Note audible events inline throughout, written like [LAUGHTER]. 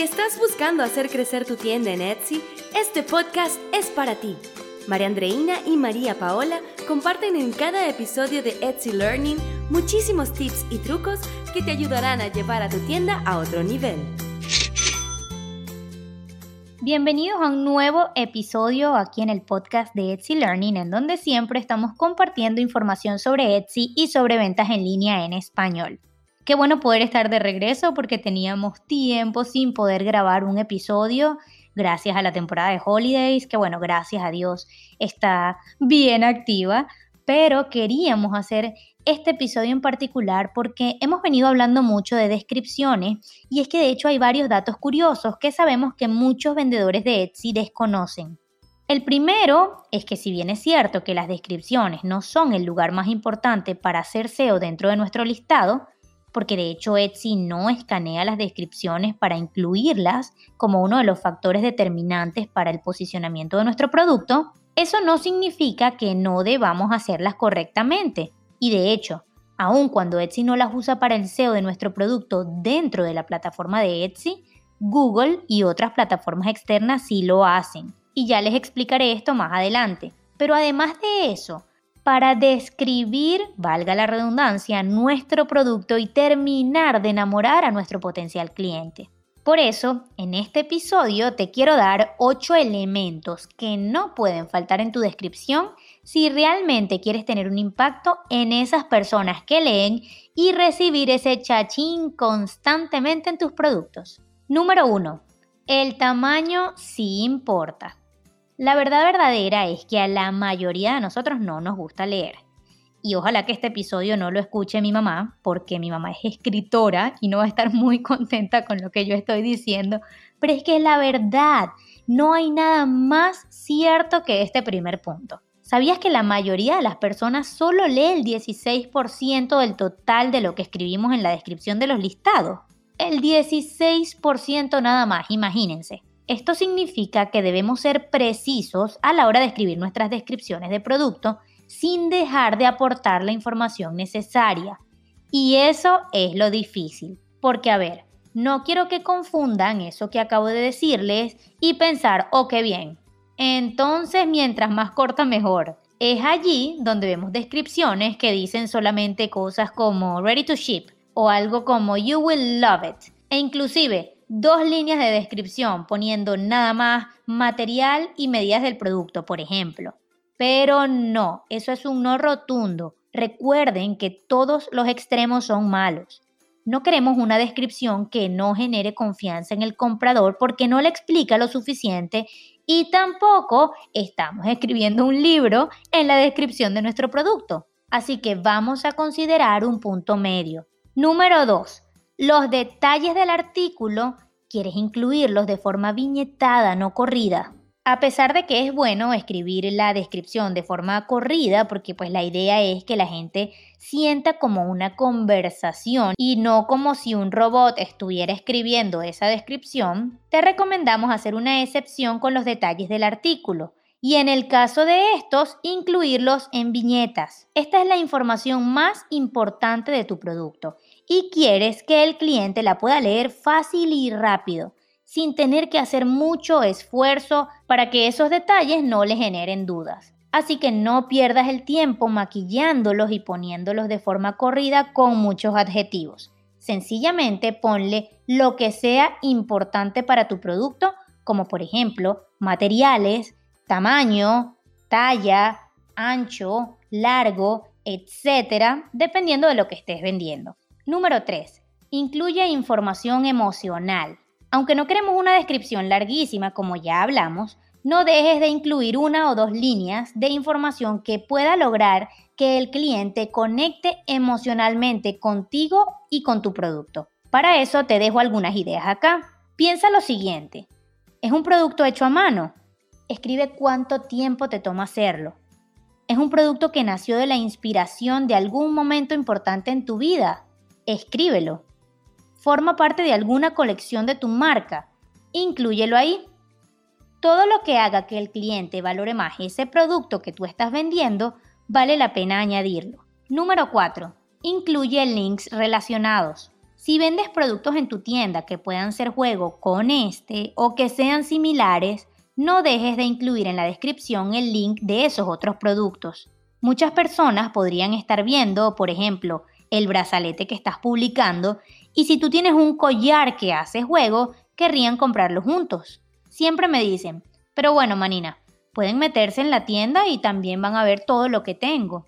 Si estás buscando hacer crecer tu tienda en Etsy, este podcast es para ti. María Andreina y María Paola comparten en cada episodio de Etsy Learning muchísimos tips y trucos que te ayudarán a llevar a tu tienda a otro nivel. Bienvenidos a un nuevo episodio aquí en el podcast de Etsy Learning, en donde siempre estamos compartiendo información sobre Etsy y sobre ventas en línea en español. Qué bueno poder estar de regreso porque teníamos tiempo sin poder grabar un episodio gracias a la temporada de holidays, que bueno, gracias a Dios está bien activa, pero queríamos hacer este episodio en particular porque hemos venido hablando mucho de descripciones y es que de hecho hay varios datos curiosos que sabemos que muchos vendedores de Etsy desconocen. El primero es que si bien es cierto que las descripciones no son el lugar más importante para hacer SEO dentro de nuestro listado, porque de hecho Etsy no escanea las descripciones para incluirlas como uno de los factores determinantes para el posicionamiento de nuestro producto, eso no significa que no debamos hacerlas correctamente. Y de hecho, aun cuando Etsy no las usa para el SEO de nuestro producto dentro de la plataforma de Etsy, Google y otras plataformas externas sí lo hacen. Y ya les explicaré esto más adelante. Pero además de eso, para describir, valga la redundancia, nuestro producto y terminar de enamorar a nuestro potencial cliente. Por eso, en este episodio te quiero dar 8 elementos que no pueden faltar en tu descripción si realmente quieres tener un impacto en esas personas que leen y recibir ese chachín constantemente en tus productos. Número 1. El tamaño sí importa. La verdad verdadera es que a la mayoría de nosotros no nos gusta leer. Y ojalá que este episodio no lo escuche mi mamá, porque mi mamá es escritora y no va a estar muy [LAUGHS] contenta con lo que yo estoy diciendo. Pero es que es la verdad, no hay nada más cierto que este primer punto. ¿Sabías que la mayoría de las personas solo lee el 16% del total de lo que escribimos en la descripción de los listados? El 16% nada más, imagínense. Esto significa que debemos ser precisos a la hora de escribir nuestras descripciones de producto sin dejar de aportar la información necesaria. Y eso es lo difícil, porque a ver, no quiero que confundan eso que acabo de decirles y pensar, oh, qué bien. Entonces, mientras más corta, mejor. Es allí donde vemos descripciones que dicen solamente cosas como ready to ship o algo como you will love it. E inclusive dos líneas de descripción poniendo nada más material y medidas del producto, por ejemplo. Pero no, eso es un no rotundo. Recuerden que todos los extremos son malos. No queremos una descripción que no genere confianza en el comprador porque no le explica lo suficiente y tampoco estamos escribiendo un libro en la descripción de nuestro producto. Así que vamos a considerar un punto medio. Número 2 los detalles del artículo quieres incluirlos de forma viñetada, no corrida. A pesar de que es bueno escribir la descripción de forma corrida, porque pues la idea es que la gente sienta como una conversación y no como si un robot estuviera escribiendo esa descripción, te recomendamos hacer una excepción con los detalles del artículo y en el caso de estos, incluirlos en viñetas. Esta es la información más importante de tu producto y quieres que el cliente la pueda leer fácil y rápido, sin tener que hacer mucho esfuerzo para que esos detalles no le generen dudas. Así que no pierdas el tiempo maquillándolos y poniéndolos de forma corrida con muchos adjetivos. Sencillamente ponle lo que sea importante para tu producto, como por ejemplo materiales, tamaño, talla, ancho, largo, etcétera, dependiendo de lo que estés vendiendo. Número 3. Incluye información emocional. Aunque no queremos una descripción larguísima, como ya hablamos, no dejes de incluir una o dos líneas de información que pueda lograr que el cliente conecte emocionalmente contigo y con tu producto. Para eso te dejo algunas ideas acá. Piensa lo siguiente. ¿Es un producto hecho a mano? Escribe cuánto tiempo te toma hacerlo. ¿Es un producto que nació de la inspiración de algún momento importante en tu vida? Escríbelo. Forma parte de alguna colección de tu marca. Inclúyelo ahí. Todo lo que haga que el cliente valore más ese producto que tú estás vendiendo, vale la pena añadirlo. Número 4. Incluye links relacionados. Si vendes productos en tu tienda que puedan ser juego con este o que sean similares, no dejes de incluir en la descripción el link de esos otros productos. Muchas personas podrían estar viendo, por ejemplo, el brazalete que estás publicando y si tú tienes un collar que hace juego, querrían comprarlo juntos. Siempre me dicen, pero bueno, Manina, pueden meterse en la tienda y también van a ver todo lo que tengo.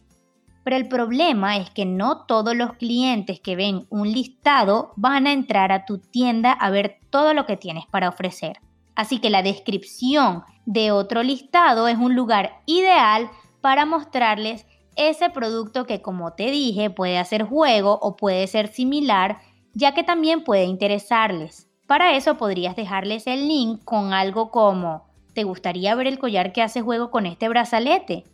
Pero el problema es que no todos los clientes que ven un listado van a entrar a tu tienda a ver todo lo que tienes para ofrecer. Así que la descripción de otro listado es un lugar ideal para mostrarles ese producto que como te dije puede hacer juego o puede ser similar, ya que también puede interesarles. Para eso podrías dejarles el link con algo como ¿Te gustaría ver el collar que hace juego con este brazalete?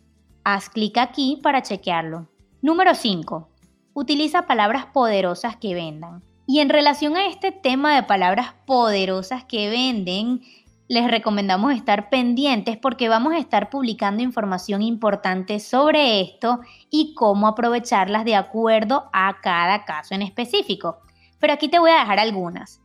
Haz clic aquí para chequearlo. Número 5. Utiliza palabras poderosas que vendan. Y en relación a este tema de palabras poderosas que venden, les recomendamos estar pendientes porque vamos a estar publicando información importante sobre esto y cómo aprovecharlas de acuerdo a cada caso en específico. Pero aquí te voy a dejar algunas.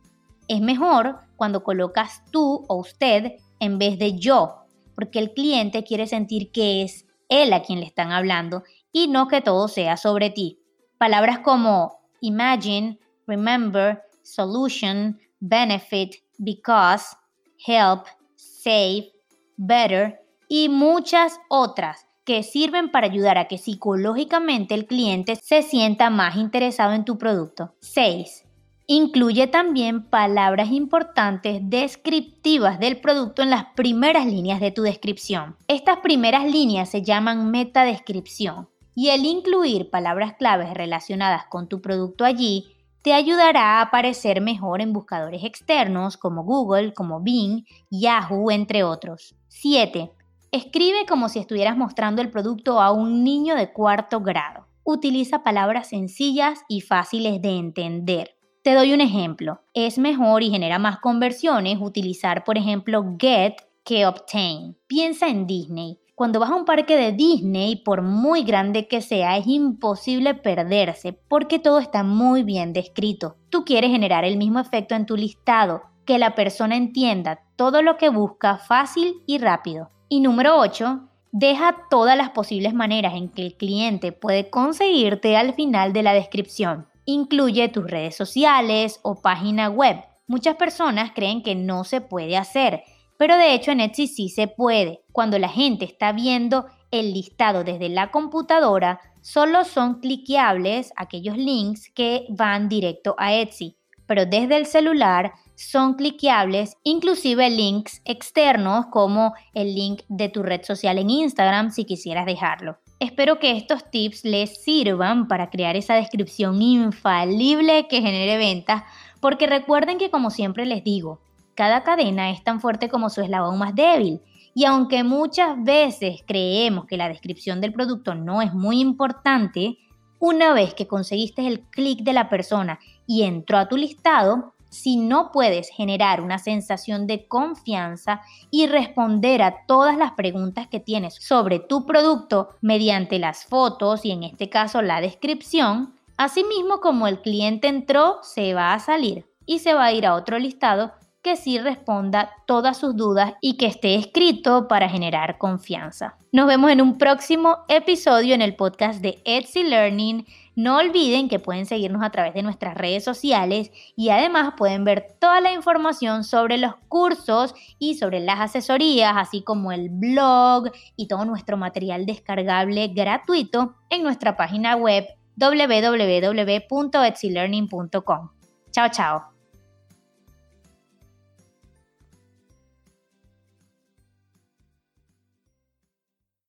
Es mejor cuando colocas tú o usted en vez de yo, porque el cliente quiere sentir que es él a quien le están hablando y no que todo sea sobre ti. Palabras como imagine, remember, solution, benefit, because, help, save, better y muchas otras que sirven para ayudar a que psicológicamente el cliente se sienta más interesado en tu producto. 6. Incluye también palabras importantes descriptivas del producto en las primeras líneas de tu descripción. Estas primeras líneas se llaman metadescripción y el incluir palabras claves relacionadas con tu producto allí te ayudará a aparecer mejor en buscadores externos como Google, como Bing, Yahoo, entre otros. 7. Escribe como si estuvieras mostrando el producto a un niño de cuarto grado. Utiliza palabras sencillas y fáciles de entender. Te doy un ejemplo. Es mejor y genera más conversiones utilizar, por ejemplo, get que obtain. Piensa en Disney. Cuando vas a un parque de Disney, por muy grande que sea, es imposible perderse porque todo está muy bien descrito. Tú quieres generar el mismo efecto en tu listado, que la persona entienda todo lo que busca fácil y rápido. Y número 8, deja todas las posibles maneras en que el cliente puede conseguirte al final de la descripción. Incluye tus redes sociales o página web. Muchas personas creen que no se puede hacer, pero de hecho en Etsy sí se puede. Cuando la gente está viendo el listado desde la computadora, solo son cliqueables aquellos links que van directo a Etsy, pero desde el celular son cliqueables inclusive links externos como el link de tu red social en Instagram si quisieras dejarlo. Espero que estos tips les sirvan para crear esa descripción infalible que genere ventas, porque recuerden que como siempre les digo, cada cadena es tan fuerte como su eslabón más débil. Y aunque muchas veces creemos que la descripción del producto no es muy importante, una vez que conseguiste el clic de la persona y entró a tu listado, si no puedes generar una sensación de confianza y responder a todas las preguntas que tienes sobre tu producto mediante las fotos y en este caso la descripción, asimismo como el cliente entró, se va a salir y se va a ir a otro listado que sí responda todas sus dudas y que esté escrito para generar confianza. Nos vemos en un próximo episodio en el podcast de Etsy Learning. No olviden que pueden seguirnos a través de nuestras redes sociales y además pueden ver toda la información sobre los cursos y sobre las asesorías, así como el blog y todo nuestro material descargable gratuito en nuestra página web www.etsylearning.com. Chao, chao.